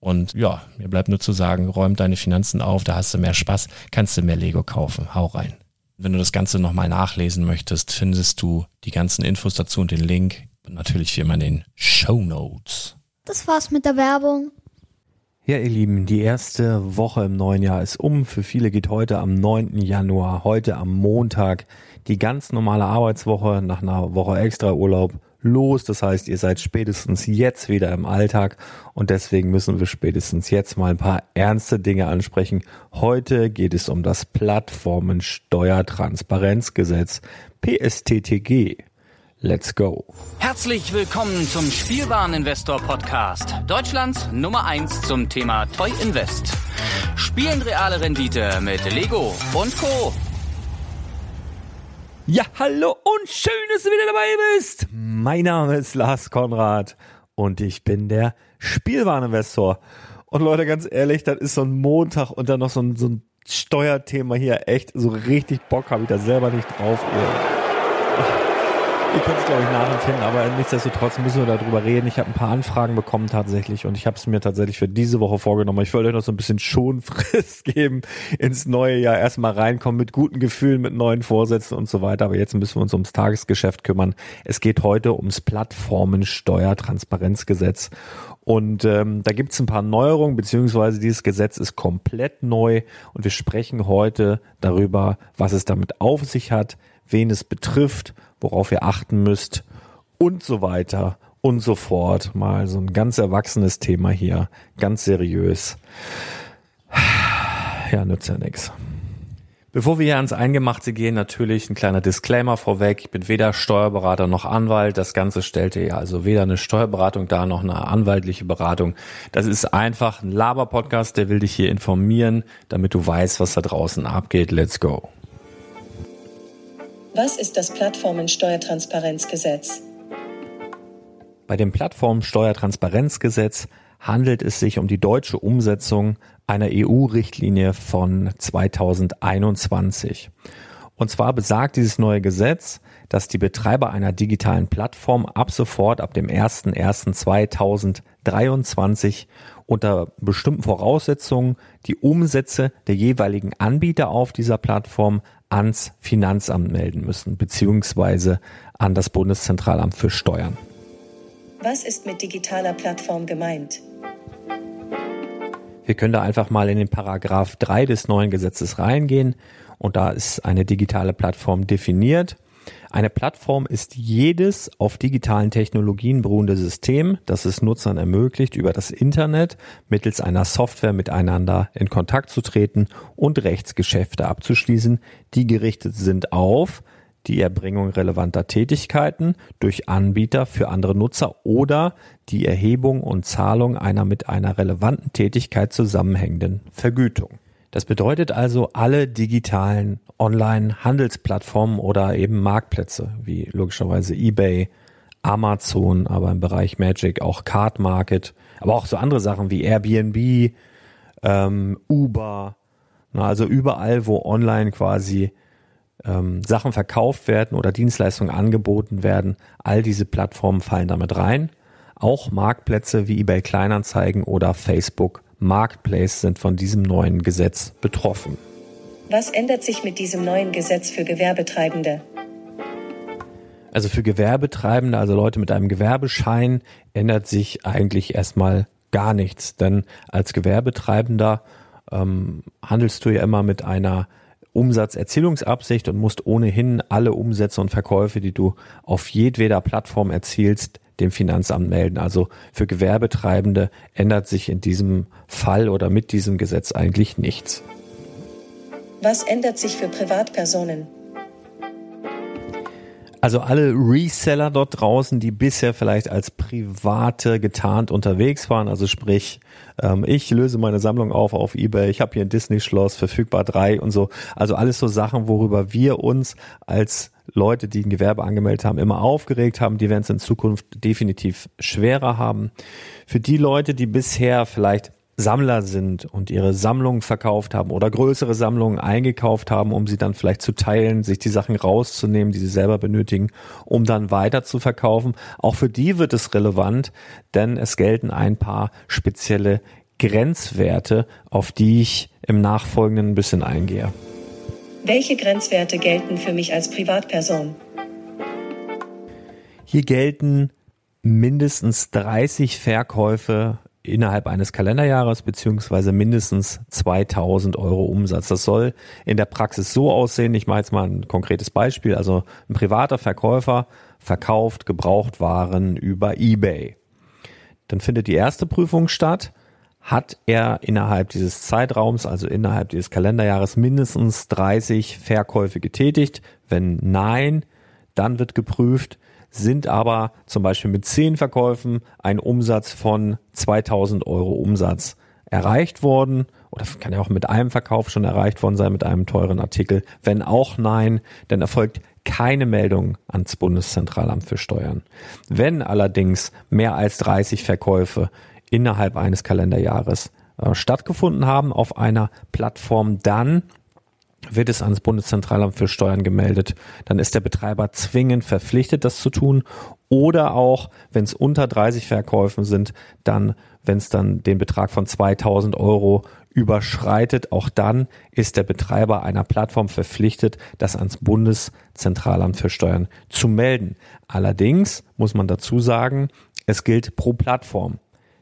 Und ja, mir bleibt nur zu sagen, räum deine Finanzen auf, da hast du mehr Spaß, kannst du mehr Lego kaufen. Hau rein. Wenn du das Ganze nochmal nachlesen möchtest, findest du die ganzen Infos dazu und den Link. Und natürlich wie immer in den Show Notes. Das war's mit der Werbung. Ja, ihr Lieben, die erste Woche im neuen Jahr ist um. Für viele geht heute am 9. Januar, heute am Montag, die ganz normale Arbeitswoche nach einer Woche extra Urlaub los. Das heißt, ihr seid spätestens jetzt wieder im Alltag und deswegen müssen wir spätestens jetzt mal ein paar ernste Dinge ansprechen. Heute geht es um das Plattformensteuertransparenzgesetz PSTTG. Let's go. Herzlich willkommen zum Spielwareninvestor Podcast. Deutschlands Nummer eins zum Thema Toy Invest. Spielen reale Rendite mit Lego und Co. Ja, hallo und schön, dass du wieder dabei bist. Mein Name ist Lars Konrad und ich bin der Spielwareninvestor. Und Leute, ganz ehrlich, das ist so ein Montag und dann noch so ein, so ein Steuerthema hier. Echt, so richtig Bock habe ich da selber nicht drauf. Ey. Ihr könnt es, glaube ich, nachempfinden, aber nichtsdestotrotz müssen wir darüber reden. Ich habe ein paar Anfragen bekommen tatsächlich und ich habe es mir tatsächlich für diese Woche vorgenommen. Ich wollte euch noch so ein bisschen Schonfrist geben ins neue Jahr. Erstmal reinkommen mit guten Gefühlen, mit neuen Vorsätzen und so weiter. Aber jetzt müssen wir uns ums Tagesgeschäft kümmern. Es geht heute ums Plattformensteuertransparenzgesetz. Und ähm, da gibt es ein paar Neuerungen, beziehungsweise dieses Gesetz ist komplett neu und wir sprechen heute darüber, was es damit auf sich hat, wen es betrifft worauf ihr achten müsst und so weiter und so fort. Mal so ein ganz erwachsenes Thema hier, ganz seriös. Ja, nützt ja nichts. Bevor wir hier ans Eingemachte gehen, natürlich ein kleiner Disclaimer vorweg. Ich bin weder Steuerberater noch Anwalt. Das Ganze stellte ja also weder eine Steuerberatung dar noch eine anwaltliche Beratung. Das ist einfach ein Laber-Podcast, der will dich hier informieren, damit du weißt, was da draußen abgeht. Let's go. Was ist das Plattformensteuertransparenzgesetz? Bei dem Plattformsteuertransparenzgesetz handelt es sich um die deutsche Umsetzung einer EU-Richtlinie von 2021. Und zwar besagt dieses neue Gesetz, dass die Betreiber einer digitalen Plattform ab sofort, ab dem 01.01.2023 unter bestimmten Voraussetzungen die Umsätze der jeweiligen Anbieter auf dieser Plattform ans Finanzamt melden müssen, beziehungsweise an das Bundeszentralamt für Steuern. Was ist mit digitaler Plattform gemeint? Wir können da einfach mal in den Paragraph 3 des neuen Gesetzes reingehen und da ist eine digitale Plattform definiert. Eine Plattform ist jedes auf digitalen Technologien beruhende System, das es Nutzern ermöglicht, über das Internet mittels einer Software miteinander in Kontakt zu treten und Rechtsgeschäfte abzuschließen, die gerichtet sind auf die Erbringung relevanter Tätigkeiten durch Anbieter für andere Nutzer oder die Erhebung und Zahlung einer mit einer relevanten Tätigkeit zusammenhängenden Vergütung. Das bedeutet also alle digitalen Online-Handelsplattformen oder eben Marktplätze, wie logischerweise eBay, Amazon, aber im Bereich Magic auch Card Market, aber auch so andere Sachen wie Airbnb, ähm, Uber, na, also überall, wo online quasi ähm, Sachen verkauft werden oder Dienstleistungen angeboten werden, all diese Plattformen fallen damit rein. Auch Marktplätze wie eBay Kleinanzeigen oder Facebook Marketplace sind von diesem neuen Gesetz betroffen. Was ändert sich mit diesem neuen Gesetz für Gewerbetreibende? Also für Gewerbetreibende, also Leute mit einem Gewerbeschein, ändert sich eigentlich erstmal gar nichts. Denn als Gewerbetreibender ähm, handelst du ja immer mit einer Umsatzerzielungsabsicht und musst ohnehin alle Umsätze und Verkäufe, die du auf jedweder Plattform erzielst, dem Finanzamt melden. Also für Gewerbetreibende ändert sich in diesem Fall oder mit diesem Gesetz eigentlich nichts. Was ändert sich für Privatpersonen? Also alle Reseller dort draußen, die bisher vielleicht als Private getarnt unterwegs waren, also sprich, ähm, ich löse meine Sammlung auf auf eBay, ich habe hier ein Disney-Schloss, verfügbar drei und so. Also alles so Sachen, worüber wir uns als Leute, die ein Gewerbe angemeldet haben, immer aufgeregt haben, die werden es in Zukunft definitiv schwerer haben. Für die Leute, die bisher vielleicht Sammler sind und ihre Sammlungen verkauft haben oder größere Sammlungen eingekauft haben, um sie dann vielleicht zu teilen, sich die Sachen rauszunehmen, die sie selber benötigen, um dann weiter zu verkaufen. Auch für die wird es relevant, denn es gelten ein paar spezielle Grenzwerte, auf die ich im Nachfolgenden ein bisschen eingehe. Welche Grenzwerte gelten für mich als Privatperson? Hier gelten mindestens 30 Verkäufe innerhalb eines Kalenderjahres beziehungsweise mindestens 2000 Euro Umsatz. Das soll in der Praxis so aussehen. Ich mache jetzt mal ein konkretes Beispiel. Also ein privater Verkäufer verkauft Gebrauchtwaren über eBay. Dann findet die erste Prüfung statt. Hat er innerhalb dieses Zeitraums, also innerhalb dieses Kalenderjahres, mindestens 30 Verkäufe getätigt? Wenn nein, dann wird geprüft, sind aber zum Beispiel mit zehn Verkäufen ein Umsatz von 2000 Euro Umsatz erreicht worden oder kann ja auch mit einem Verkauf schon erreicht worden sein mit einem teuren Artikel. Wenn auch nein, dann erfolgt keine Meldung ans Bundeszentralamt für Steuern. Wenn allerdings mehr als 30 Verkäufe innerhalb eines Kalenderjahres äh, stattgefunden haben auf einer Plattform, dann wird es ans Bundeszentralamt für Steuern gemeldet. Dann ist der Betreiber zwingend verpflichtet, das zu tun. Oder auch, wenn es unter 30 Verkäufen sind, dann, wenn es dann den Betrag von 2000 Euro überschreitet, auch dann ist der Betreiber einer Plattform verpflichtet, das ans Bundeszentralamt für Steuern zu melden. Allerdings muss man dazu sagen, es gilt pro Plattform.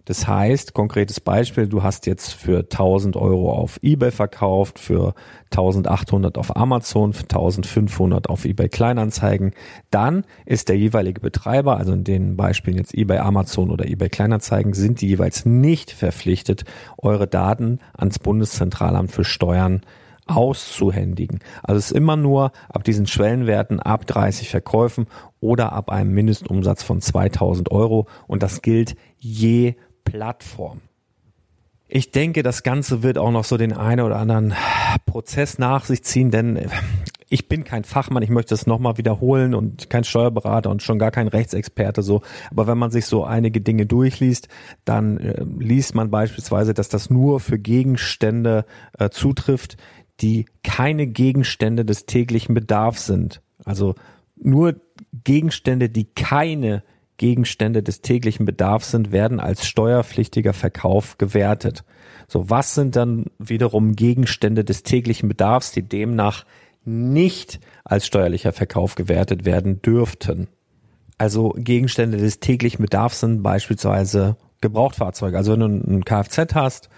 Das heißt, konkretes Beispiel, du hast jetzt für 1000 Euro auf eBay verkauft, für 1800 auf Amazon, für 1500 auf eBay Kleinanzeigen. Dann ist der jeweilige Betreiber, also in den Beispielen jetzt eBay, Amazon oder eBay Kleinanzeigen, sind die jeweils nicht verpflichtet, eure Daten ans Bundeszentralamt für Steuern auszuhändigen. Also es ist immer nur ab diesen Schwellenwerten ab 30 Verkäufen oder ab einem Mindestumsatz von 2000 Euro und das gilt je Plattform. Ich denke, das Ganze wird auch noch so den einen oder anderen Prozess nach sich ziehen, denn ich bin kein Fachmann, ich möchte es nochmal wiederholen und kein Steuerberater und schon gar kein Rechtsexperte so. Aber wenn man sich so einige Dinge durchliest, dann äh, liest man beispielsweise, dass das nur für Gegenstände äh, zutrifft, die keine Gegenstände des täglichen Bedarfs sind. Also nur Gegenstände, die keine Gegenstände des täglichen Bedarfs sind, werden als steuerpflichtiger Verkauf gewertet. So, was sind dann wiederum Gegenstände des täglichen Bedarfs, die demnach nicht als steuerlicher Verkauf gewertet werden dürften? Also Gegenstände des täglichen Bedarfs sind beispielsweise Gebrauchtfahrzeuge. Also wenn du ein Kfz hast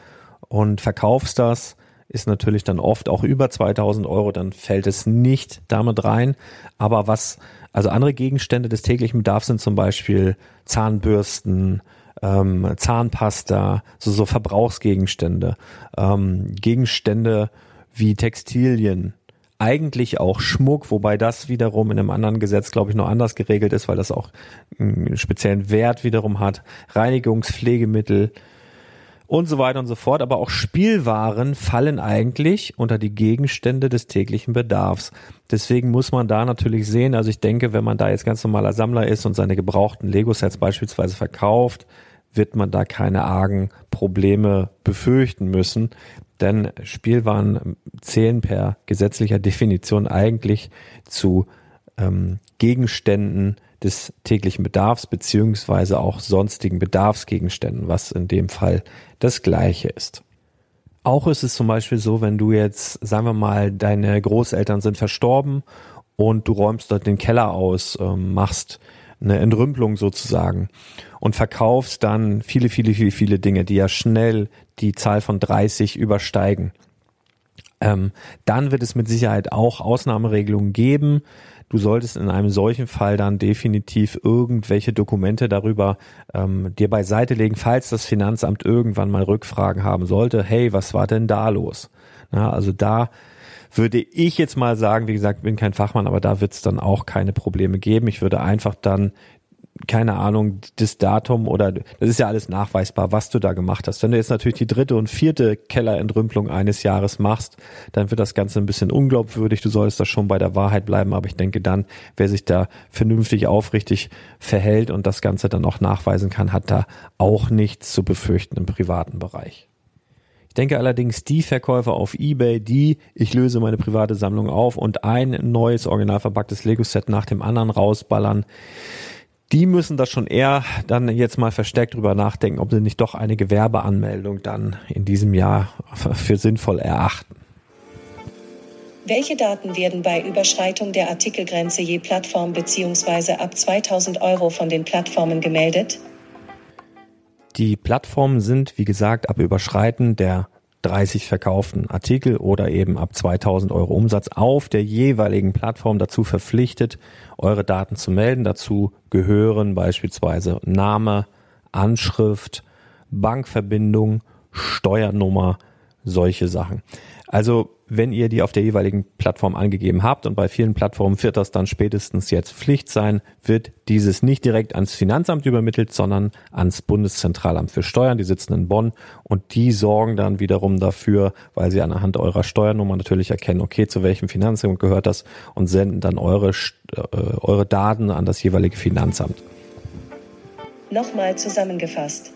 und verkaufst das, ist natürlich dann oft auch über 2000 Euro, dann fällt es nicht damit rein. Aber was, also andere Gegenstände des täglichen Bedarfs sind zum Beispiel Zahnbürsten, ähm, Zahnpasta, so, so Verbrauchsgegenstände, ähm, Gegenstände wie Textilien, eigentlich auch Schmuck, wobei das wiederum in einem anderen Gesetz, glaube ich, noch anders geregelt ist, weil das auch einen speziellen Wert wiederum hat. Reinigungspflegemittel, und so weiter und so fort. Aber auch Spielwaren fallen eigentlich unter die Gegenstände des täglichen Bedarfs. Deswegen muss man da natürlich sehen, also ich denke, wenn man da jetzt ganz normaler Sammler ist und seine gebrauchten Lego-Sets beispielsweise verkauft, wird man da keine argen Probleme befürchten müssen. Denn Spielwaren zählen per gesetzlicher Definition eigentlich zu ähm, Gegenständen, des täglichen Bedarfs beziehungsweise auch sonstigen Bedarfsgegenständen, was in dem Fall das gleiche ist. Auch ist es zum Beispiel so, wenn du jetzt, sagen wir mal, deine Großeltern sind verstorben und du räumst dort den Keller aus, ähm, machst eine Entrümpelung sozusagen und verkaufst dann viele, viele, viele, viele Dinge, die ja schnell die Zahl von 30 übersteigen. Ähm, dann wird es mit Sicherheit auch Ausnahmeregelungen geben, Du solltest in einem solchen Fall dann definitiv irgendwelche Dokumente darüber ähm, dir beiseite legen, falls das Finanzamt irgendwann mal Rückfragen haben sollte. Hey, was war denn da los? Na, also da würde ich jetzt mal sagen, wie gesagt, bin kein Fachmann, aber da wird es dann auch keine Probleme geben. Ich würde einfach dann keine Ahnung, das Datum oder das ist ja alles nachweisbar, was du da gemacht hast. Wenn du jetzt natürlich die dritte und vierte Kellerentrümpelung eines Jahres machst, dann wird das Ganze ein bisschen unglaubwürdig. Du solltest da schon bei der Wahrheit bleiben, aber ich denke dann, wer sich da vernünftig aufrichtig verhält und das Ganze dann auch nachweisen kann, hat da auch nichts zu befürchten im privaten Bereich. Ich denke allerdings, die Verkäufer auf eBay, die ich löse meine private Sammlung auf und ein neues original verpacktes Lego-Set nach dem anderen rausballern, die müssen das schon eher dann jetzt mal verstärkt drüber nachdenken, ob sie nicht doch eine Gewerbeanmeldung dann in diesem Jahr für sinnvoll erachten. Welche Daten werden bei Überschreitung der Artikelgrenze je Plattform bzw. ab 2000 Euro von den Plattformen gemeldet? Die Plattformen sind, wie gesagt, ab Überschreiten der 30 verkauften Artikel oder eben ab 2000 Euro Umsatz auf der jeweiligen Plattform dazu verpflichtet, eure Daten zu melden. Dazu gehören beispielsweise Name, Anschrift, Bankverbindung, Steuernummer, solche Sachen. Also wenn ihr die auf der jeweiligen Plattform angegeben habt und bei vielen Plattformen wird das dann spätestens jetzt Pflicht sein, wird dieses nicht direkt ans Finanzamt übermittelt, sondern ans Bundeszentralamt für Steuern. Die sitzen in Bonn und die sorgen dann wiederum dafür, weil sie anhand eurer Steuernummer natürlich erkennen, okay, zu welchem Finanzamt gehört das und senden dann eure, äh, eure Daten an das jeweilige Finanzamt. Nochmal zusammengefasst.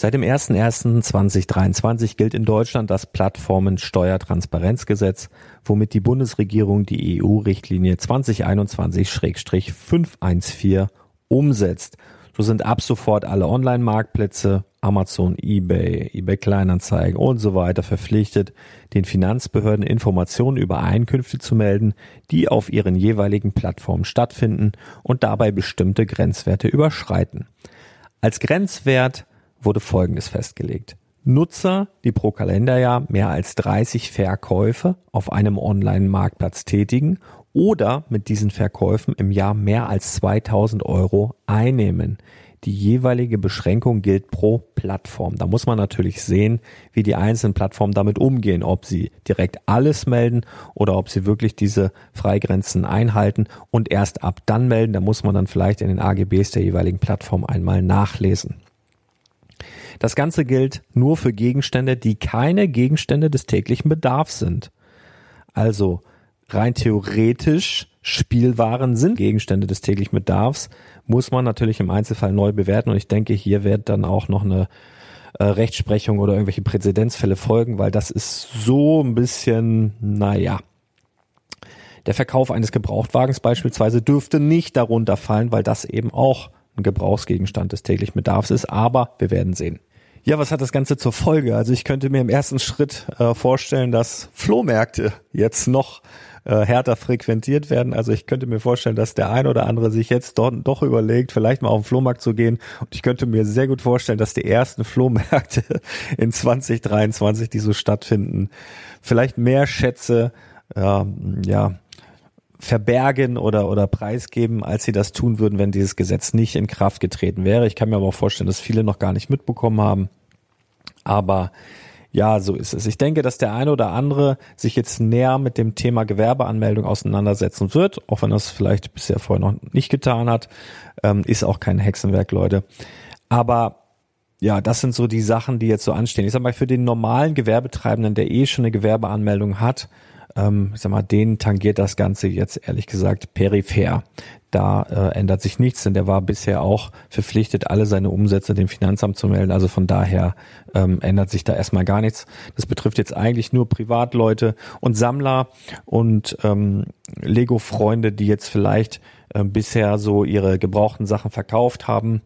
Seit dem 01.01.2023 gilt in Deutschland das Plattformensteuertransparenzgesetz, womit die Bundesregierung die EU-Richtlinie 2021-514 umsetzt. So sind ab sofort alle Online-Marktplätze, Amazon, eBay, eBay Kleinanzeigen und so weiter verpflichtet, den Finanzbehörden Informationen über Einkünfte zu melden, die auf ihren jeweiligen Plattformen stattfinden und dabei bestimmte Grenzwerte überschreiten. Als Grenzwert wurde Folgendes festgelegt. Nutzer, die pro Kalenderjahr mehr als 30 Verkäufe auf einem Online-Marktplatz tätigen oder mit diesen Verkäufen im Jahr mehr als 2000 Euro einnehmen. die jeweilige Beschränkung gilt pro Plattform. Da muss man natürlich sehen, wie die einzelnen Plattformen damit umgehen, ob sie direkt alles melden oder ob sie wirklich diese Freigrenzen einhalten und erst ab dann melden. Da muss man dann vielleicht in den AGBs der jeweiligen Plattform einmal nachlesen. Das Ganze gilt nur für Gegenstände, die keine Gegenstände des täglichen Bedarfs sind. Also rein theoretisch Spielwaren sind Gegenstände des täglichen Bedarfs, muss man natürlich im Einzelfall neu bewerten und ich denke, hier wird dann auch noch eine äh, Rechtsprechung oder irgendwelche Präzedenzfälle folgen, weil das ist so ein bisschen, naja. Der Verkauf eines Gebrauchtwagens beispielsweise dürfte nicht darunter fallen, weil das eben auch ein Gebrauchsgegenstand des täglichen Bedarfs ist, aber wir werden sehen. Ja, was hat das Ganze zur Folge? Also ich könnte mir im ersten Schritt äh, vorstellen, dass Flohmärkte jetzt noch äh, härter frequentiert werden. Also ich könnte mir vorstellen, dass der ein oder andere sich jetzt dort doch überlegt, vielleicht mal auf den Flohmarkt zu gehen. Und ich könnte mir sehr gut vorstellen, dass die ersten Flohmärkte in 2023, die so stattfinden, vielleicht mehr Schätze, äh, ja, verbergen oder, oder preisgeben, als sie das tun würden, wenn dieses Gesetz nicht in Kraft getreten wäre. Ich kann mir aber auch vorstellen, dass viele noch gar nicht mitbekommen haben. Aber ja, so ist es. Ich denke, dass der eine oder andere sich jetzt näher mit dem Thema Gewerbeanmeldung auseinandersetzen wird, auch wenn das vielleicht bisher vorher noch nicht getan hat. Ähm, ist auch kein Hexenwerk, Leute. Aber ja, das sind so die Sachen, die jetzt so anstehen. Ich sag mal, für den normalen Gewerbetreibenden, der eh schon eine Gewerbeanmeldung hat, ähm, ich sag mal, den tangiert das Ganze jetzt ehrlich gesagt peripher. Da äh, ändert sich nichts, denn der war bisher auch verpflichtet, alle seine Umsätze dem Finanzamt zu melden. Also von daher ähm, ändert sich da erstmal gar nichts. Das betrifft jetzt eigentlich nur Privatleute und Sammler und ähm, Lego-Freunde, die jetzt vielleicht äh, bisher so ihre gebrauchten Sachen verkauft haben,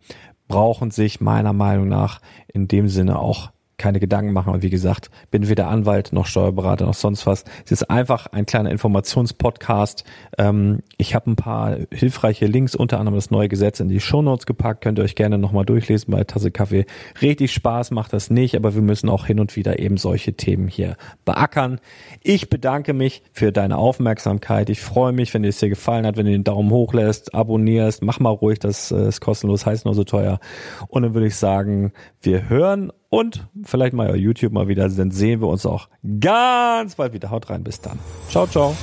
brauchen sich meiner Meinung nach in dem Sinne auch keine Gedanken machen. Und wie gesagt, bin weder Anwalt noch Steuerberater noch sonst was. Es ist einfach ein kleiner Informationspodcast. Ähm, ich habe ein paar hilfreiche Links, unter anderem das neue Gesetz in die Shownotes gepackt. Könnt ihr euch gerne nochmal durchlesen bei Tasse Kaffee. Richtig Spaß macht das nicht, aber wir müssen auch hin und wieder eben solche Themen hier beackern. Ich bedanke mich für deine Aufmerksamkeit. Ich freue mich, wenn es dir gefallen hat, wenn du den Daumen hoch lässt, abonnierst. Mach mal ruhig, das äh, ist kostenlos, heißt nur so teuer. Und dann würde ich sagen, wir hören und vielleicht mal YouTube mal wieder, dann sehen wir uns auch ganz bald wieder. Haut rein, bis dann. Ciao, ciao.